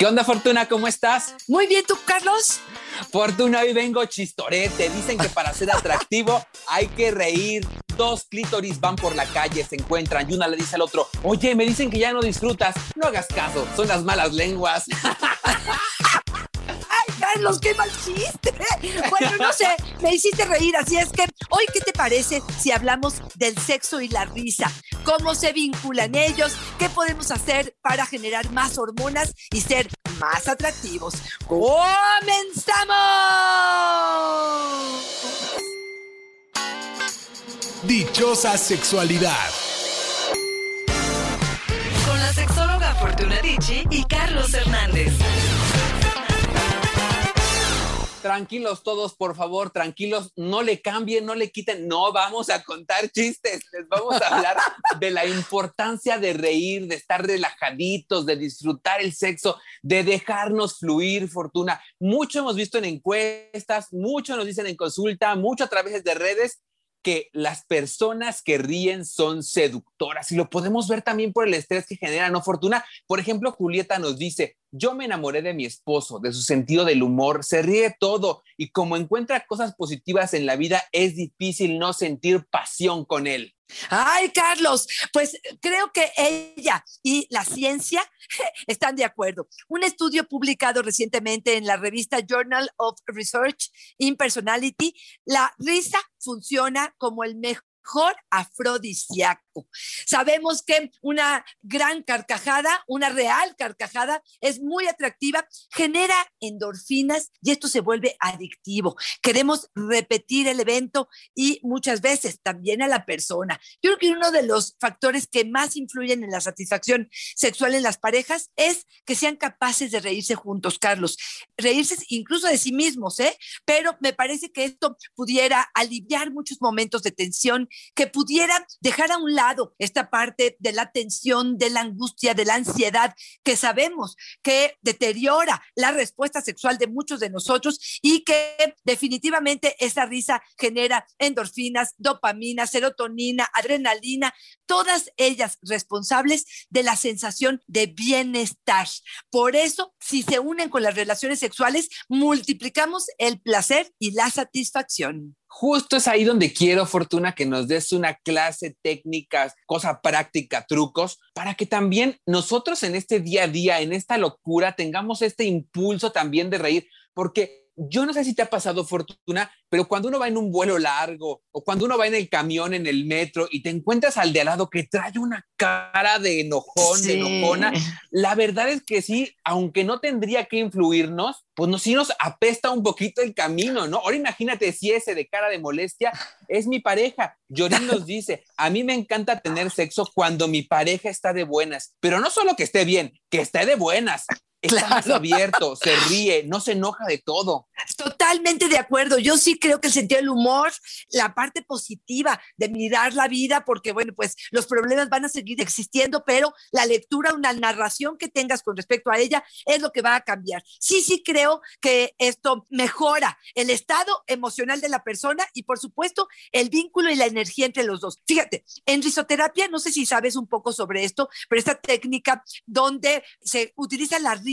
¿Qué onda, Fortuna? ¿Cómo estás? Muy bien, ¿tú, Carlos? Fortuna, hoy vengo chistorete. Dicen que para ser atractivo hay que reír. Dos clítoris van por la calle, se encuentran y una le dice al otro, oye, me dicen que ya no disfrutas. No hagas caso, son las malas lenguas. Carlos, qué mal chiste. Bueno, no sé, me hiciste reír, así es que hoy, ¿qué te parece si hablamos del sexo y la risa? ¿Cómo se vinculan ellos? ¿Qué podemos hacer para generar más hormonas y ser más atractivos? ¡Comenzamos! Dichosa sexualidad. Con la sexóloga Fortuna Dicci y Carlos Hernández. Tranquilos todos, por favor, tranquilos, no le cambien, no le quiten, no vamos a contar chistes, les vamos a hablar de la importancia de reír, de estar relajaditos, de disfrutar el sexo, de dejarnos fluir, Fortuna. Mucho hemos visto en encuestas, mucho nos dicen en consulta, mucho a través de redes que las personas que ríen son seductoras y lo podemos ver también por el estrés que genera no fortuna. Por ejemplo, Julieta nos dice, yo me enamoré de mi esposo, de su sentido del humor, se ríe todo y como encuentra cosas positivas en la vida, es difícil no sentir pasión con él. Ay, Carlos, pues creo que ella y la ciencia están de acuerdo. Un estudio publicado recientemente en la revista Journal of Research in Personality, la risa funciona como el mejor afrodisíaco. Sabemos que una gran carcajada, una real carcajada, es muy atractiva, genera endorfinas y esto se vuelve adictivo. Queremos repetir el evento y muchas veces también a la persona. Yo creo que uno de los factores que más influyen en la satisfacción sexual en las parejas es que sean capaces de reírse juntos, Carlos. Reírse incluso de sí mismos, ¿eh? Pero me parece que esto pudiera aliviar muchos momentos de tensión, que pudiera dejar a un lado esta parte de la tensión, de la angustia, de la ansiedad, que sabemos que deteriora la respuesta sexual de muchos de nosotros y que definitivamente esa risa genera endorfinas, dopamina, serotonina, adrenalina, todas ellas responsables de la sensación de bienestar. Por eso, si se unen con las relaciones sexuales, multiplicamos el placer y la satisfacción. Justo es ahí donde quiero, Fortuna, que nos des una clase técnica, cosa práctica, trucos, para que también nosotros en este día a día, en esta locura, tengamos este impulso también de reír, porque yo no sé si te ha pasado, Fortuna, pero cuando uno va en un vuelo largo o cuando uno va en el camión, en el metro y te encuentras al de al lado que trae una cara de enojón, de enojona, la verdad es que sí, aunque no tendría que influirnos, pues no, sí nos apesta un poquito el camino, ¿no? Ahora imagínate si ese de cara de molestia es mi pareja. Yorin nos dice, a mí me encanta tener sexo cuando mi pareja está de buenas, pero no solo que esté bien, que esté de buenas. Está más abierto, se ríe, no se enoja de todo. Totalmente de acuerdo. Yo sí creo que el sentido del humor, la parte positiva de mirar la vida, porque bueno, pues los problemas van a seguir existiendo, pero la lectura, una narración que tengas con respecto a ella es lo que va a cambiar. Sí, sí creo que esto mejora el estado emocional de la persona y por supuesto el vínculo y la energía entre los dos. Fíjate, en risoterapia, no sé si sabes un poco sobre esto, pero esta técnica donde se utiliza la risa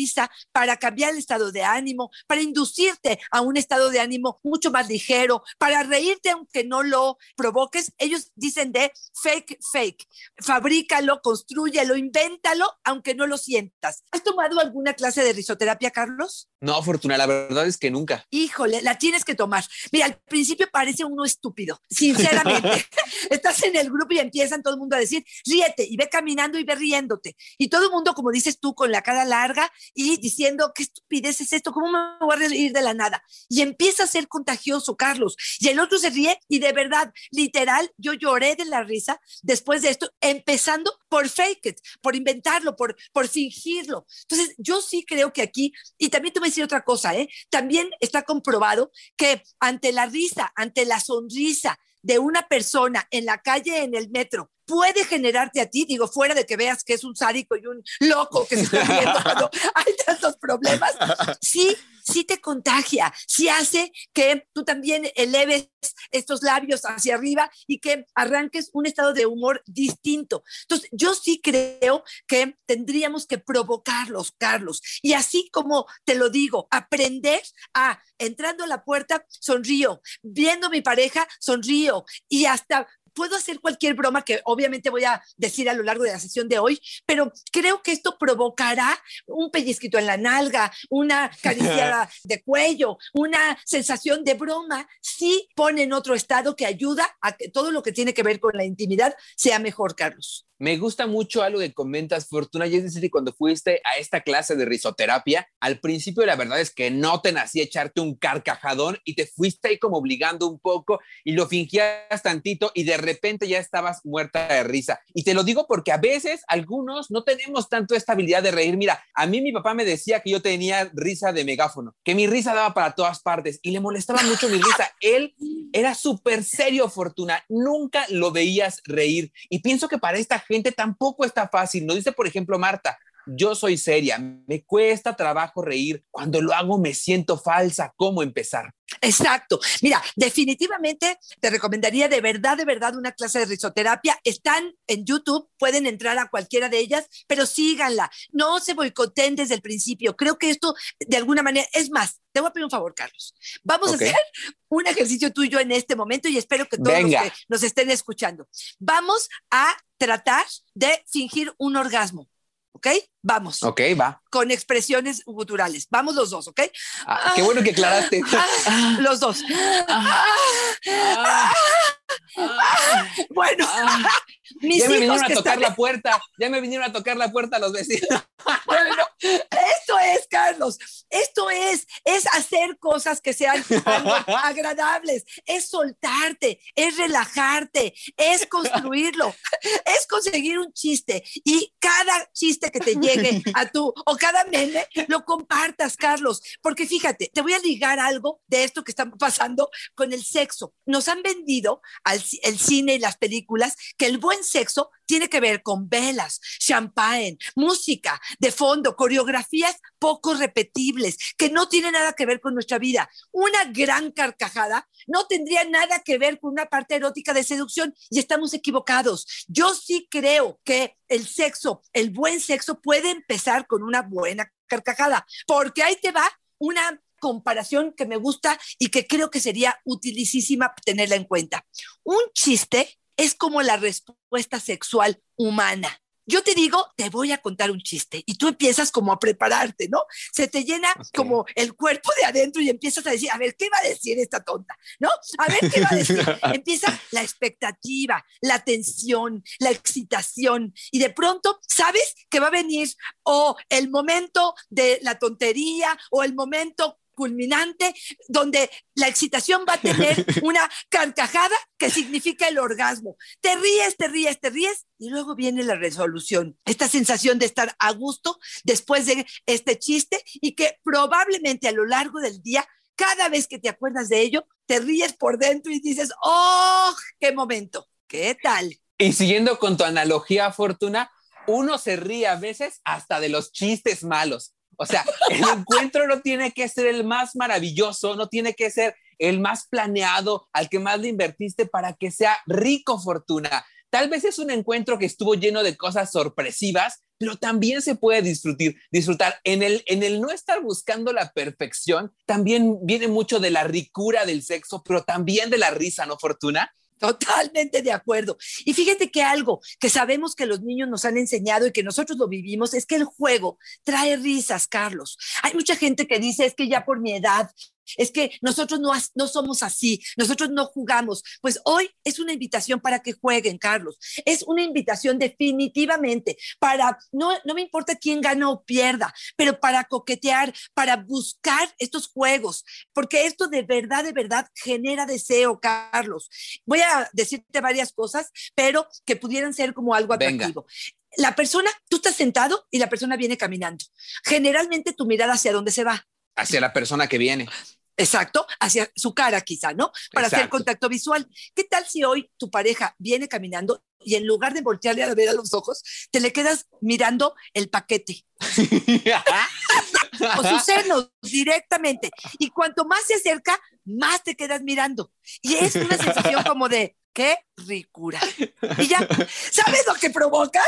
para cambiar el estado de ánimo, para inducirte a un estado de ánimo mucho más ligero, para reírte aunque no lo provoques. Ellos dicen de fake, fake. Fabrícalo, construyelo, invéntalo, aunque no lo sientas. ¿Has tomado alguna clase de risoterapia, Carlos? No, Fortuna, la verdad es que nunca. Híjole, la tienes que tomar. Mira, al principio parece uno estúpido, sinceramente. Estás en el grupo y empiezan todo el mundo a decir, ríete y ve caminando y ve riéndote. Y todo el mundo, como dices tú, con la cara larga y diciendo, qué estupidez es esto, ¿cómo me voy a reír de la nada? Y empieza a ser contagioso, Carlos. Y el otro se ríe y de verdad, literal, yo lloré de la risa después de esto, empezando por fake it, por inventarlo, por, por fingirlo. Entonces, yo sí creo que aquí, y también te voy a decir otra cosa, ¿eh? También está comprobado que ante la risa, ante la sonrisa, de una persona en la calle, en el metro, puede generarte a ti, digo, fuera de que veas que es un sádico y un loco que se está viendo cuando hay tantos problemas, sí, sí te contagia, sí hace que tú también eleves estos labios hacia arriba y que arranques un estado de humor distinto. Entonces, yo sí creo que tendríamos que provocarlos, Carlos, y así como te lo digo, aprender a, entrando a la puerta, sonrío, viendo a mi pareja, sonrío, y hasta puedo hacer cualquier broma que obviamente voy a decir a lo largo de la sesión de hoy, pero creo que esto provocará un pellizquito en la nalga, una caricia de cuello, una sensación de broma, si pone en otro estado que ayuda a que todo lo que tiene que ver con la intimidad sea mejor, Carlos. Me gusta mucho algo que comentas, Fortuna, y es decir, cuando fuiste a esta clase de risoterapia, al principio la verdad es que no te nacía echarte un carcajadón y te fuiste ahí como obligando un poco y lo fingías tantito y de repente ya estabas muerta de risa. Y te lo digo porque a veces algunos no tenemos tanto esta habilidad de reír. Mira, a mí mi papá me decía que yo tenía risa de megáfono, que mi risa daba para todas partes y le molestaba mucho mi risa. Él era súper serio, Fortuna, nunca lo veías reír. Y pienso que para esta gente tampoco está fácil. Nos dice, por ejemplo, Marta, yo soy seria, me cuesta trabajo reír, cuando lo hago me siento falsa, ¿cómo empezar? Exacto. Mira, definitivamente te recomendaría de verdad, de verdad una clase de risoterapia. Están en YouTube, pueden entrar a cualquiera de ellas, pero síganla. No se boicoten desde el principio. Creo que esto, de alguna manera, es más, te voy a pedir un favor, Carlos. Vamos a hacer un ejercicio tuyo en este momento y espero que todos Venga. los que nos estén escuchando. Vamos a tratar de fingir un orgasmo. ¿Ok? Vamos, Ok, va. con expresiones guturales. Vamos los dos, ¿ok? Ah, qué bueno que aclaraste. Ah, los dos. Ah, Bueno, mis ya me vinieron a tocar la puerta, ya me vinieron a tocar la puerta los vecinos. Bueno, esto es, Carlos, esto es, es hacer cosas que sean agradables, es soltarte, es relajarte, es construirlo, es conseguir un chiste y cada chiste que te llegue a tú o cada meme lo compartas, Carlos, porque fíjate, te voy a ligar algo de esto que está pasando con el sexo. Nos han vendido al el cine y las películas que el buen sexo tiene que ver con velas, champagne, música de fondo, coreografías poco repetibles, que no tienen nada que ver con nuestra vida. Una gran carcajada no tendría nada que ver con una parte erótica de seducción y estamos equivocados. Yo sí creo que el sexo, el buen sexo puede empezar con una buena carcajada, porque ahí te va una comparación que me gusta y que creo que sería utilísima tenerla en cuenta. Un chiste es como la respuesta sexual humana. Yo te digo, te voy a contar un chiste y tú empiezas como a prepararte, ¿no? Se te llena como el cuerpo de adentro y empiezas a decir, a ver, ¿qué va a decir esta tonta? ¿No? A ver, ¿qué va a decir? Empieza la expectativa, la tensión, la excitación y de pronto sabes que va a venir o el momento de la tontería o el momento culminante donde la excitación va a tener una carcajada que significa el orgasmo. Te ríes, te ríes, te ríes y luego viene la resolución. Esta sensación de estar a gusto después de este chiste y que probablemente a lo largo del día, cada vez que te acuerdas de ello, te ríes por dentro y dices, ¡oh, qué momento! ¿Qué tal? Y siguiendo con tu analogía, Fortuna, uno se ríe a veces hasta de los chistes malos. O sea, el encuentro no tiene que ser el más maravilloso, no tiene que ser el más planeado, al que más le invertiste para que sea rico, Fortuna. Tal vez es un encuentro que estuvo lleno de cosas sorpresivas, pero también se puede disfrutar. disfrutar. En, el, en el no estar buscando la perfección, también viene mucho de la ricura del sexo, pero también de la risa, ¿no, Fortuna? Totalmente de acuerdo. Y fíjate que algo que sabemos que los niños nos han enseñado y que nosotros lo vivimos es que el juego trae risas, Carlos. Hay mucha gente que dice es que ya por mi edad es que nosotros no, no somos así, nosotros no jugamos. Pues hoy es una invitación para que jueguen, Carlos. Es una invitación definitivamente para, no, no me importa quién gana o pierda, pero para coquetear, para buscar estos juegos, porque esto de verdad, de verdad genera deseo, Carlos. Voy a decirte varias cosas, pero que pudieran ser como algo atractivo. La persona, tú estás sentado y la persona viene caminando. Generalmente tu mirada hacia dónde se va hacia la persona que viene. Exacto, hacia su cara quizá, ¿no? Para hacer contacto visual. ¿Qué tal si hoy tu pareja viene caminando y en lugar de voltearle a ver a los ojos, te le quedas mirando el paquete? o sus senos directamente. Y cuanto más se acerca, más te quedas mirando. Y es una sensación como de, qué ricura. Y ya, ¿sabes lo que provocas?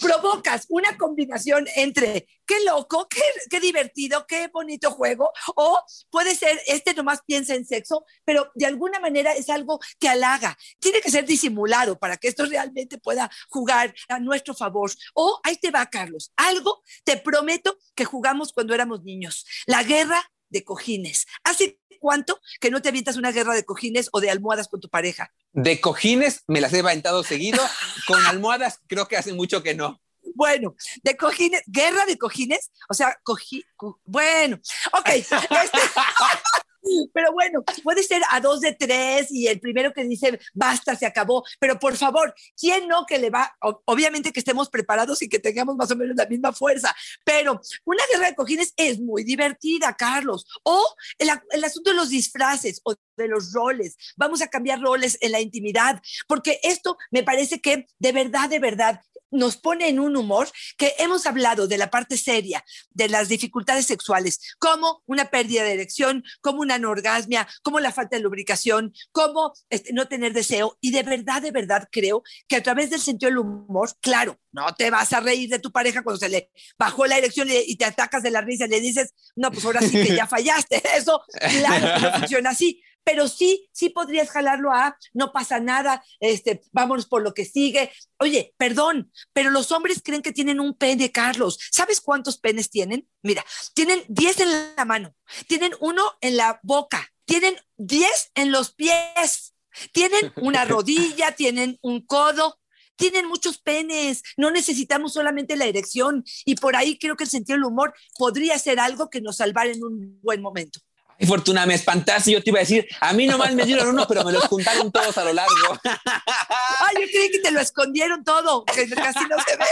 Provocas una combinación entre qué loco, qué, divertido, qué bonito juego, o puede ser, este nomás piensa en sexo, pero de alguna manera es algo que halaga. Tiene que ser disimulado para que esto realmente pueda jugar a nuestro favor. O ahí te va, Carlos, algo te prometo que jugamos cuando éramos niños, la guerra de cojines. ¿Hace cuánto que no te avientas una guerra de cojines o de almohadas con tu pareja? De cojines me las he aventado seguido, con almohadas creo que hace mucho que no. Bueno, de cojines, guerra de cojines, o sea, cogí, bueno, ok. Este, pero bueno, puede ser a dos de tres y el primero que dice basta, se acabó. Pero por favor, ¿quién no que le va? Obviamente que estemos preparados y que tengamos más o menos la misma fuerza. Pero una guerra de cojines es muy divertida, Carlos. O el, el asunto de los disfraces o de los roles. Vamos a cambiar roles en la intimidad, porque esto me parece que de verdad, de verdad, nos pone en un humor que hemos hablado de la parte seria de las dificultades sexuales, como una pérdida de erección, como una anorgasmia, como la falta de lubricación, como este, no tener deseo. Y de verdad, de verdad creo que a través del sentido del humor, claro, no te vas a reír de tu pareja cuando se le bajó la erección y, te atacas de la risa y le dices, no, pues ahora sí que ya fallaste. Eso, claro, no funciona así pero sí, sí podrías jalarlo a, no pasa nada, este, vámonos por lo que sigue. Oye, perdón, pero los hombres creen que tienen un pene, Carlos. ¿Sabes cuántos penes tienen? Mira, tienen 10 en la mano, tienen uno en la boca, tienen 10 en los pies, tienen una rodilla, tienen un codo, tienen muchos penes, no necesitamos solamente la erección y por ahí creo que el sentido del humor podría ser algo que nos salvara en un buen momento. Fortuna, me espantaste. Yo te iba a decir, a mí nomás me dieron uno, pero me los juntaron todos a lo largo. Ay, yo creí que te lo escondieron todo, que casi no se ve.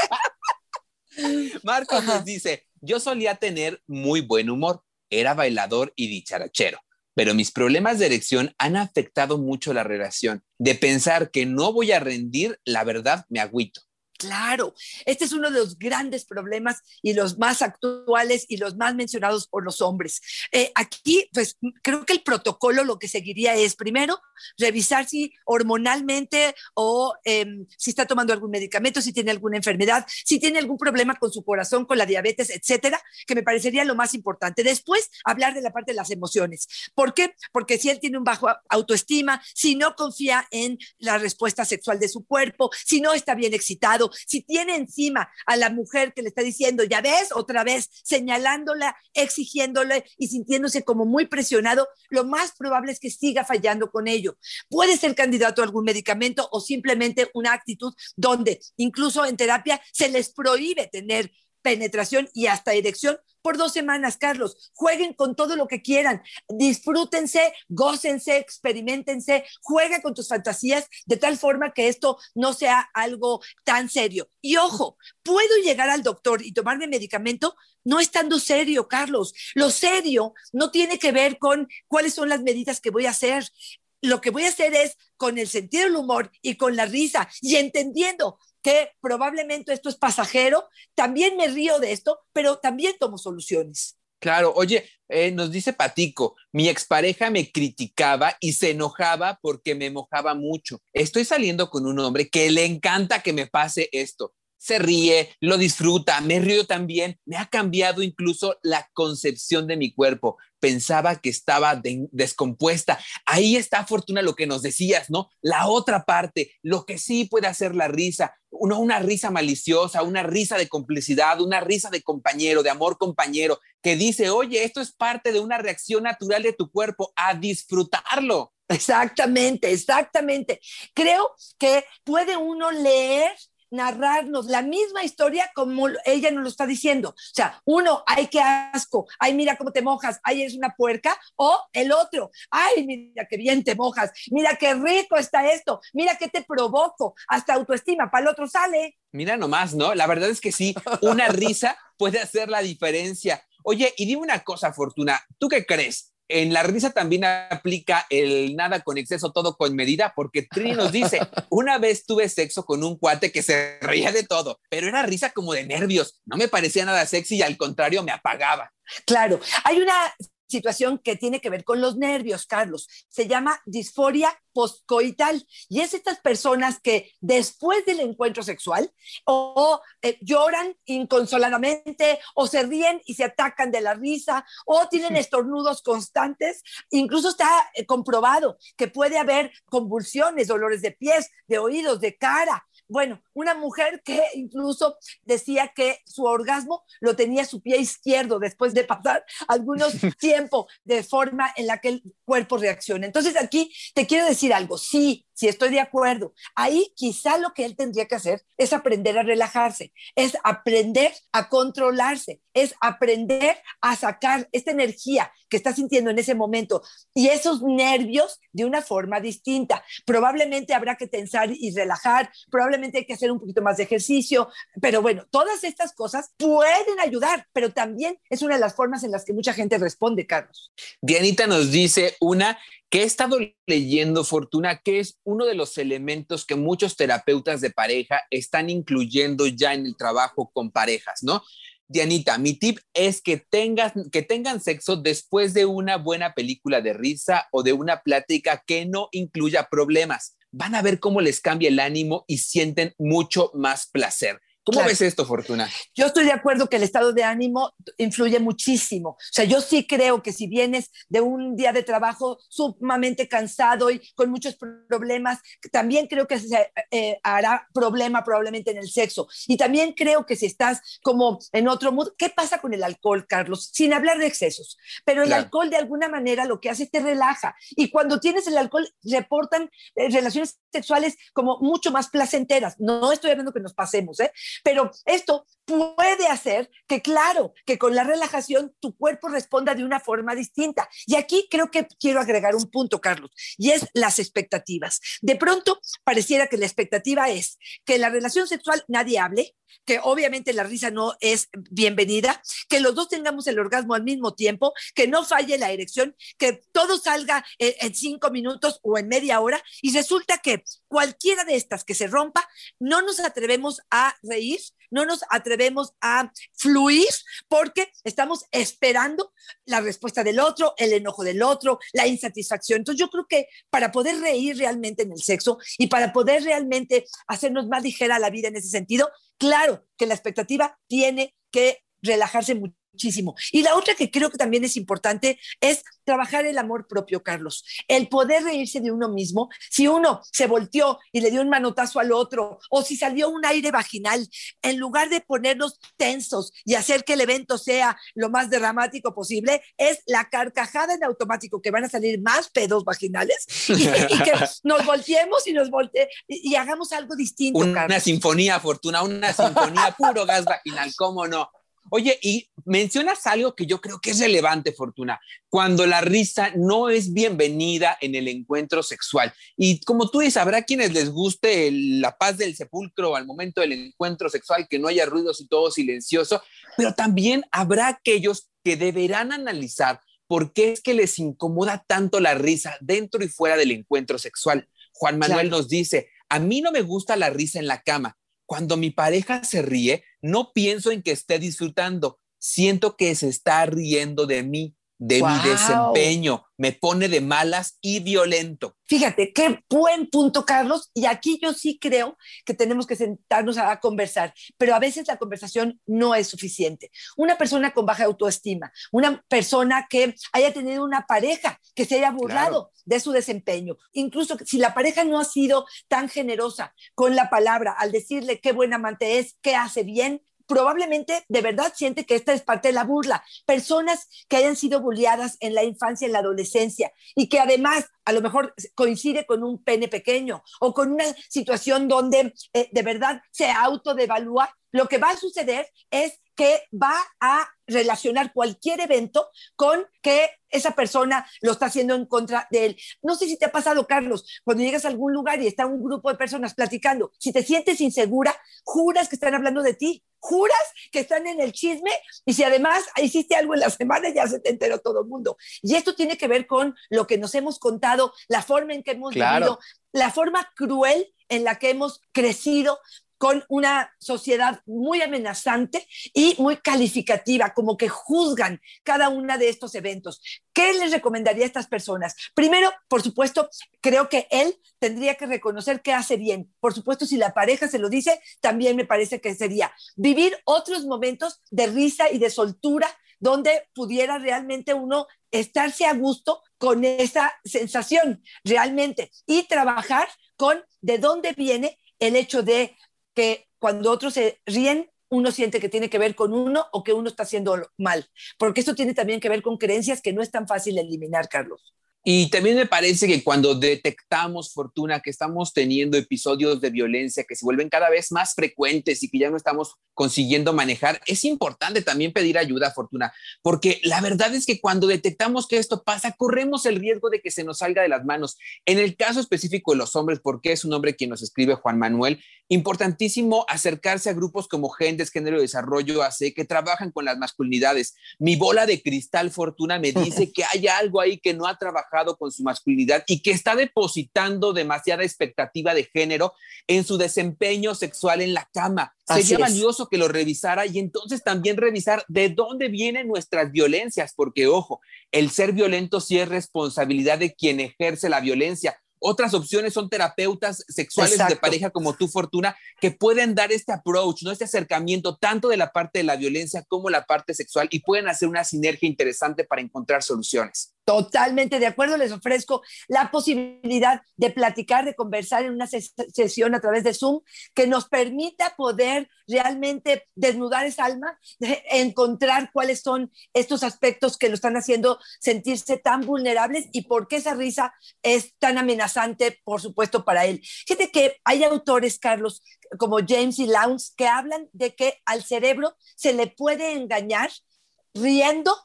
Marcos nos dice, yo solía tener muy buen humor, era bailador y dicharachero, pero mis problemas de erección han afectado mucho la relación. De pensar que no voy a rendir, la verdad me agüito. Claro, este es uno de los grandes problemas y los más actuales y los más mencionados por los hombres. Eh, aquí, pues creo que el protocolo lo que seguiría es, primero, revisar si hormonalmente o em, si está tomando algún medicamento, si tiene alguna enfermedad, si tiene algún problema con su corazón, con la diabetes, etcétera, que me parecería lo más importante. Después, hablar de la parte de las emociones. ¿Por qué? Porque si él tiene un bajo autoestima, si no confía en la respuesta sexual de su cuerpo, si no está bien excitado, si tiene encima a la mujer que le está diciendo, ya ves, otra vez, señalándola, exigiéndole y sintiéndose como muy presionado, lo más probable es que siga fallando con ello. Puede ser candidato a algún medicamento o simplemente una actitud donde incluso en terapia se les prohíbe tener penetración y hasta erección por dos semanas, Carlos. Jueguen con todo lo que quieran, disfrútense, gócense, experimentense, juega con tus fantasías de tal forma que esto no sea algo tan serio. Y ojo, puedo llegar al doctor y tomarme medicamento no estando serio, Carlos. Lo serio no tiene que ver con cuáles son las medidas que voy a hacer lo que voy a hacer es con el sentido del humor y con la risa y entendiendo que probablemente esto es pasajero, también me río de esto, pero también tomo soluciones. Claro, oye, eh, nos dice Patico, mi expareja me criticaba y se enojaba porque me mojaba mucho. Estoy saliendo con un hombre que le encanta que me pase esto. Se ríe, lo disfruta, me río también, me ha cambiado incluso la concepción de mi cuerpo pensaba que estaba descompuesta. Ahí está, Fortuna, lo que nos decías, ¿no? La otra parte, lo que sí puede hacer la risa, una, risa maliciosa, una risa de complicidad, una risa de compañero, de amor compañero, que dice, oye, esto es parte de una reacción natural de tu cuerpo, a disfrutarlo. Exactamente, exactamente. Creo que puede uno leer narrarnos la misma historia como ella nos lo está diciendo. O sea, uno, ay, qué asco, ay, mira cómo te mojas, ay, eres una puerca, o el otro, ay, mira qué bien te mojas, mira qué rico está esto, mira qué te provoco, hasta autoestima, para el otro sale. Mira nomás, ¿no? La verdad es que sí, una risa puede hacer la diferencia. Oye, y dime una cosa, Fortuna, ¿tú qué crees? En la risa también aplica el nada con exceso, todo con medida, porque Trini nos dice, una vez tuve sexo con un cuate que se reía de todo, pero era risa como de nervios, no me parecía nada sexy y al contrario me apagaba. Claro, hay una situación que tiene que ver con los nervios, Carlos. Se llama disforia postcoital y es estas personas que después del encuentro sexual o eh, lloran inconsoladamente o se ríen y se atacan de la risa o tienen estornudos constantes. Incluso está eh, comprobado que puede haber convulsiones, dolores de pies, de oídos, de cara, bueno, una mujer que incluso decía que su orgasmo lo tenía su pie izquierdo después de pasar algunos tiempo de forma en la que el cuerpo reacciona. Entonces aquí te quiero decir algo, sí, sí estoy de acuerdo. Ahí quizá lo que él tendría que hacer es aprender a relajarse, es aprender a controlarse, es aprender a sacar esta energía que está sintiendo en ese momento y esos nervios de una forma distinta. Probablemente habrá que tensar y relajar, probablemente hay que hacer un poquito más de ejercicio, pero bueno, todas estas cosas pueden ayudar, pero también es una de las formas en las que mucha gente responde, Carlos. Dianita nos dice una que he estado leyendo, Fortuna, que es uno de los elementos que muchos terapeutas de pareja están incluyendo ya en el trabajo con parejas, ¿no? Dianita, mi tip es que, tengas, que tengan sexo después de una buena película de risa o de una plática que no incluya problemas. Van a ver cómo les cambia el ánimo y sienten mucho más placer. ¿Cómo ves esto, Fortuna? Yo estoy de acuerdo que el estado de ánimo influye muchísimo. O sea, yo sí creo que si vienes de un día de trabajo sumamente cansado y con muchos problemas, también creo que se eh, hará problema probablemente en el sexo. Y también creo que si estás como en otro mood, ¿qué pasa con el alcohol, Carlos? Sin hablar de excesos. Pero el alcohol de alguna manera lo que hace es te relaja. Y cuando tienes el alcohol, reportan eh, relaciones sexuales como mucho más placenteras. No estoy hablando que nos pasemos, ¿eh? Pero esto puede hacer que, claro, que con la relajación tu cuerpo responda de una forma distinta. Y aquí creo que quiero agregar un punto, Carlos, y es las expectativas. De pronto pareciera que la expectativa es que en la relación sexual nadie hable, que obviamente la risa no es bienvenida, que los dos tengamos el orgasmo al mismo tiempo, que no falle la erección, que todo salga en, cinco minutos o en media hora y resulta que cualquiera de estas que se rompa, no nos atrevemos a reír, no nos atrevemos a fluir porque estamos esperando la respuesta del otro, el enojo del otro, la insatisfacción. Entonces yo creo que para poder reír realmente en el sexo y para poder realmente hacernos más ligera la vida en ese sentido, claro que la expectativa tiene que relajarse mucho muchísimo. Y la otra que creo que también es importante es trabajar el amor propio, Carlos. El poder reírse de uno mismo. Si uno se volteó y le dio un manotazo al otro, o si salió un aire vaginal, en lugar de ponernos tensos y hacer que el evento sea lo más dramático posible, es la carcajada en automático, que van a salir más pedos vaginales y, que nos volteemos y nos volte y, hagamos algo distinto. Una sinfonía, Fortuna, una sinfonía puro gas vaginal, ¿cómo no? Oye, y mencionas algo que yo creo que es relevante, Fortuna, cuando la risa no es bienvenida en el encuentro sexual. Y como tú dices, habrá quienes les guste la paz del sepulcro al momento del encuentro sexual, que no haya ruidos y todo silencioso, pero también habrá aquellos que deberán analizar por qué es que les incomoda tanto la risa dentro y fuera del encuentro sexual. Juan Manuel nos dice, a mí no me gusta la risa en la cama, cuando mi pareja se ríe, no pienso en que esté disfrutando, siento que se está riendo de mí, de mi desempeño, me pone de malas y violento. Fíjate, qué buen punto, Carlos. Y aquí yo sí creo que tenemos que sentarnos a, conversar, pero a veces la conversación no es suficiente. Una persona con baja autoestima, una persona que haya tenido una pareja que se haya burlado de su desempeño, incluso si la pareja no ha sido tan generosa con la palabra al decirle qué buen amante es, qué hace bien, probablemente de verdad siente que esta es parte de la burla. Personas que hayan sido bulliadas en la infancia, en la adolescencia y que además a lo mejor coincide con un pene pequeño o con una situación donde eh, de verdad se autodevalúa, lo que va a suceder es que va a relacionar cualquier evento con que esa persona lo está haciendo en contra de él. No sé si te ha pasado, Carlos, cuando llegas a algún lugar y está un grupo de personas platicando, si te sientes insegura, juras que están hablando de ti, juras que están en el chisme y si además hiciste algo en la semana ya se te enteró todo el mundo. Y esto tiene que ver con lo que nos hemos contado, la forma en que hemos vivido, la forma cruel en la que hemos crecido, con una sociedad muy amenazante y muy calificativa, como que juzgan cada uno de estos eventos. ¿Qué les recomendaría a estas personas? Primero, por supuesto, creo que él tendría que reconocer qué hace bien. Por supuesto, si la pareja se lo dice, también me parece que sería vivir otros momentos de risa y de soltura donde pudiera realmente uno estarse a gusto con esa sensación realmente y trabajar con de dónde viene el hecho de que cuando otros se ríen, uno siente que tiene que ver con uno o que uno está haciendo mal, porque esto tiene también que ver con creencias que no es tan fácil eliminar, Carlos. Y también me parece que cuando detectamos, Fortuna, que estamos teniendo episodios de violencia que se vuelven cada vez más frecuentes y que ya no estamos consiguiendo manejar, es importante también pedir ayuda, Fortuna, porque la verdad es que cuando detectamos que esto pasa, corremos el riesgo de que se nos salga de las manos. En el caso específico de los hombres, porque es un hombre quien nos escribe Juan Manuel, importantísimo acercarse a grupos como Gentes, Género y Desarrollo AC, que trabajan con las masculinidades. Mi bola de cristal, Fortuna, me dice que hay algo ahí que no ha trabajado con su masculinidad y que está depositando demasiada expectativa de género en su desempeño sexual en la cama. Sería valioso que lo revisara y entonces también revisar de dónde vienen nuestras violencias, porque ojo, el ser violento sí es responsabilidad de quien ejerce la violencia. Otras opciones son terapeutas sexuales de pareja como tú, Fortuna, que pueden dar este approach, ¿no? este acercamiento tanto de la parte de la violencia como la parte sexual y pueden hacer una sinergia interesante para encontrar soluciones. Totalmente de acuerdo, les ofrezco la posibilidad de platicar, de conversar en una sesión a través de Zoom que nos permita poder realmente desnudar esa alma, encontrar cuáles son estos aspectos que lo están haciendo sentirse tan vulnerables y por qué esa risa es tan amenazante, por supuesto, para él. Fíjate que hay autores, Carlos, como James y Lowndes, que hablan de que al cerebro se le puede engañar riendo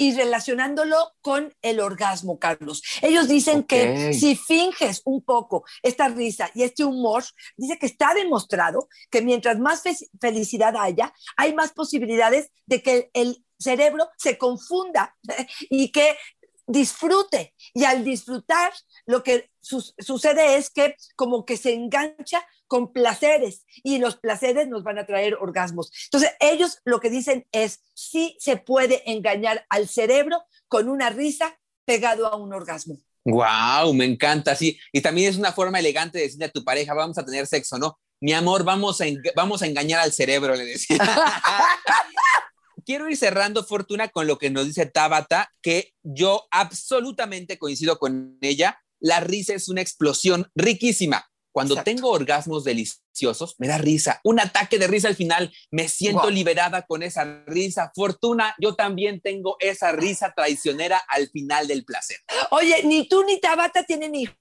y relacionándolo con el orgasmo, Carlos. Ellos dicen que si finges un poco esta risa y este humor, dice que está demostrado que mientras más felicidad haya, hay más posibilidades de que el cerebro se confunda y que disfrute. Y al disfrutar, lo que sucede es que como que se engancha con placeres y los placeres nos van a traer orgasmos. Entonces, ellos lo que dicen es, sí se puede engañar al cerebro con una risa pegado a un orgasmo. Wow, me encanta, sí. Y también es una forma elegante de decirle a tu pareja, vamos a tener sexo, ¿no? Mi amor, vamos a, vamos a engañar al cerebro, le decía. Quiero ir cerrando, Fortuna, con lo que nos dice Tabata, que yo absolutamente coincido con ella. La risa es una explosión riquísima. Cuando tengo orgasmos deliciosos, me da risa. Un ataque de risa al final, me siento liberada con esa risa. Fortuna, yo también tengo esa risa traicionera al final del placer. Oye, ni tú ni Tabata tienen hijos.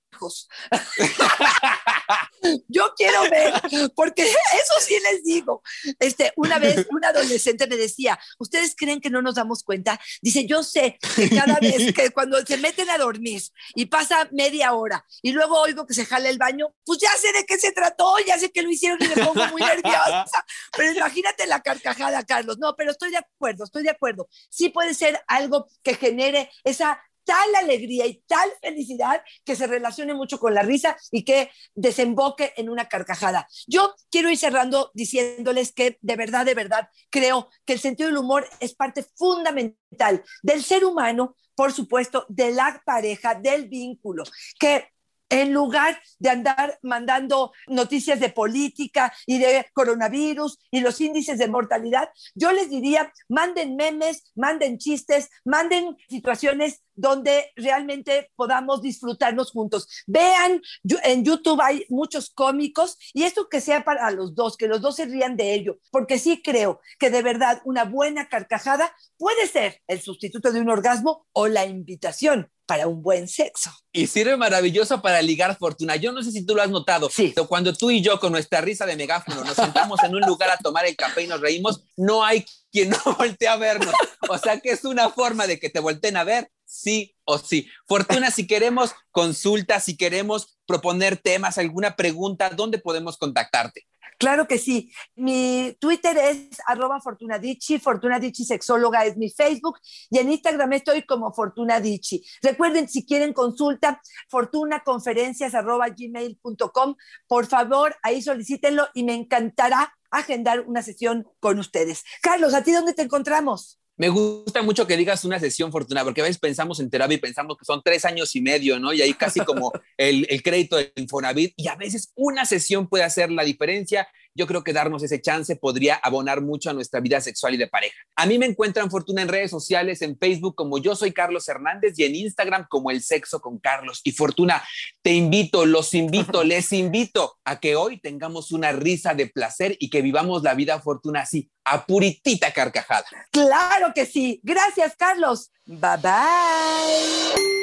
Yo quiero ver, porque eso sí les digo. Este, una vez un adolescente me decía, ¿ustedes creen que no nos damos cuenta? Dice, yo sé que cada vez que cuando se meten a dormir y pasa media hora y luego oigo que se jala el baño, pues ya sé de qué se trató, ya sé que lo hicieron y me pongo muy nerviosa. Pero imagínate la carcajada, Carlos. No, pero estoy de acuerdo, estoy de acuerdo. Sí puede ser algo que genere esa tal alegría y tal felicidad que se relacione mucho con la risa y que desemboque en una carcajada. Yo quiero ir cerrando diciéndoles que de verdad, de verdad, creo que el sentido del humor es parte fundamental del ser humano, por supuesto, de la pareja, del vínculo, que en lugar de andar mandando noticias de política y de coronavirus y los índices de mortalidad, yo les diría, manden memes, manden chistes, manden situaciones donde realmente podamos disfrutarnos juntos. Vean, en YouTube hay muchos cómicos y esto que sea para los dos, que los dos se rían de ello, porque sí creo que de verdad una buena carcajada puede ser el sustituto de un orgasmo o la invitación para un buen sexo. Y sirve maravilloso para ligar fortuna. Yo no sé si tú lo has notado, sí. pero cuando tú y yo con nuestra risa de megáfono nos sentamos en un lugar a tomar el café y nos reímos, no hay quien no voltee a vernos. O sea que es una forma de que te volteen a ver, sí o sí. Fortuna, si queremos consultas, si queremos proponer temas, alguna pregunta, ¿dónde podemos contactarte? Claro que sí. Mi Twitter es arroba Fortunadichi, Fortunadichi Sexóloga es mi Facebook y en Instagram estoy como Fortunadichi. Recuerden, si quieren consulta, fortunaconferencias arroba gmail.com. Por favor, ahí solicítenlo y me encantará agendar una sesión con ustedes. Carlos, ¿a ti dónde te encontramos? Me gusta mucho que digas una sesión fortuna, porque a veces pensamos en terapia y pensamos que son tres años y medio, ¿no? Y ahí casi como el, el crédito del Infonavit, y a veces una sesión puede hacer la diferencia yo creo que darnos ese chance podría abonar mucho a nuestra vida sexual y de pareja. A mí me encuentran Fortuna en redes sociales, en Facebook como yo soy Carlos Hernández y en Instagram como El Sexo con Carlos. Y Fortuna, te invito, los invito, les invito a que hoy tengamos una risa de placer y que vivamos la vida Fortuna así, a puritita carcajada. Claro que sí. Gracias, Carlos. Bye bye.